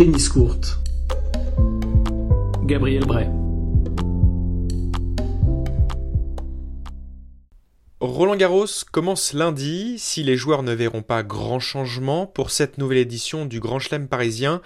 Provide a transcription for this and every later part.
Tennis courte. Gabriel Bray. Roland Garros commence lundi. Si les joueurs ne verront pas grand changement pour cette nouvelle édition du Grand Chelem parisien,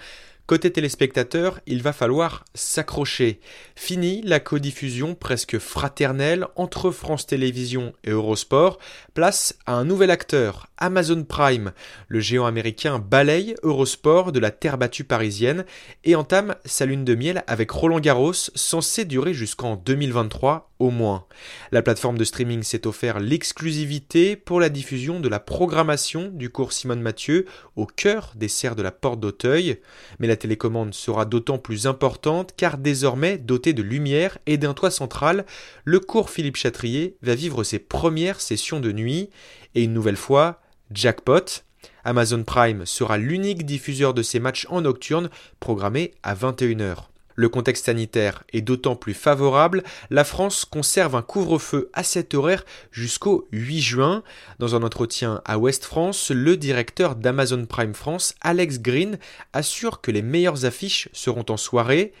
Côté téléspectateur, il va falloir s'accrocher. Fini la codiffusion presque fraternelle entre France Télévisions et Eurosport. Place à un nouvel acteur, Amazon Prime. Le géant américain balaye Eurosport de la terre battue parisienne et entame sa lune de miel avec Roland Garros, censé durer jusqu'en 2023 au moins. La plateforme de streaming s'est offert l'exclusivité pour la diffusion de la programmation du cours Simone Mathieu au cœur des serres de la porte d'Auteuil. Mais la télécommande sera d'autant plus importante car désormais doté de lumière et d'un toit central, le cours Philippe Chatrier va vivre ses premières sessions de nuit et une nouvelle fois, jackpot. Amazon Prime sera l'unique diffuseur de ces matchs en nocturne programmés à 21h. Le contexte sanitaire est d'autant plus favorable, la France conserve un couvre-feu à cet horaire jusqu'au 8 juin. Dans un entretien à Ouest France, le directeur d'Amazon Prime France, Alex Green, assure que les meilleures affiches seront en soirée.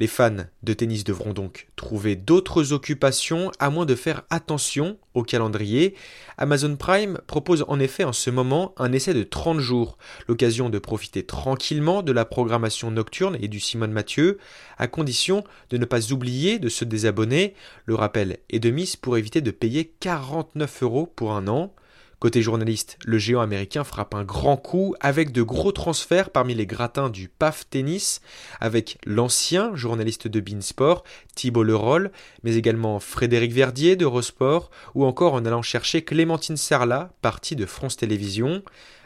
Les fans de tennis devront donc trouver d'autres occupations à moins de faire attention au calendrier. Amazon Prime propose en effet en ce moment un essai de 30 jours, l'occasion de profiter tranquillement de la programmation nocturne et du Simone Mathieu, à condition de ne pas oublier de se désabonner. Le rappel est de mise pour éviter de payer 49 euros pour un an. Côté journaliste, le géant américain frappe un grand coup avec de gros transferts parmi les gratins du PAF Tennis, avec l'ancien journaliste de Beansport, Thibault Leroll, mais également Frédéric Verdier de Eurosport, ou encore en allant chercher Clémentine Sarlat, partie de France Télévisions.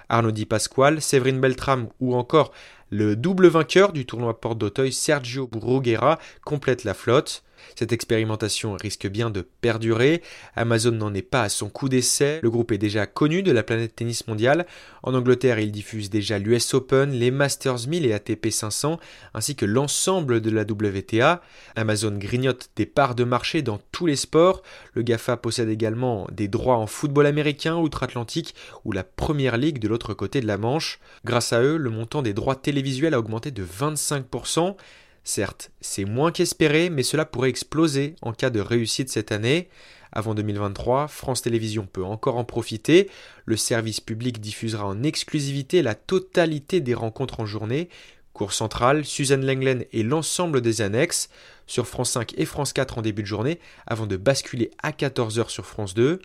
Arnaud Di Pasquale, Séverine Beltram ou encore le double vainqueur du tournoi Porte d'Auteuil, Sergio Bruguera, complète la flotte. Cette expérimentation risque bien de perdurer. Amazon n'en est pas à son coup d'essai. Le groupe est déjà connu de la planète tennis mondiale. En Angleterre, il diffuse déjà l'US Open, les Masters 1000 et ATP 500, ainsi que l'ensemble de la WTA. Amazon grignote des parts de marché dans tous les sports. Le GAFA possède également des droits en football américain, outre-Atlantique ou la Première Ligue de l'autre côté de la Manche. Grâce à eux, le montant des droits télévisuels a augmenté de 25%. Certes, c'est moins qu'espéré, mais cela pourrait exploser en cas de réussite cette année. Avant 2023, France Télévisions peut encore en profiter. Le service public diffusera en exclusivité la totalité des rencontres en journée. Cours central, Suzanne Lenglen et l'ensemble des annexes sur France 5 et France 4 en début de journée avant de basculer à 14h sur France 2.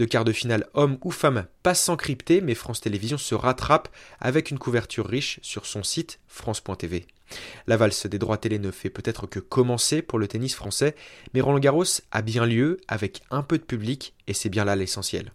De quart de finale homme ou femme passe encrypté, mais France Télévisions se rattrape avec une couverture riche sur son site France.tv. La valse des droits télé ne fait peut-être que commencer pour le tennis français, mais Roland Garros a bien lieu avec un peu de public et c'est bien là l'essentiel.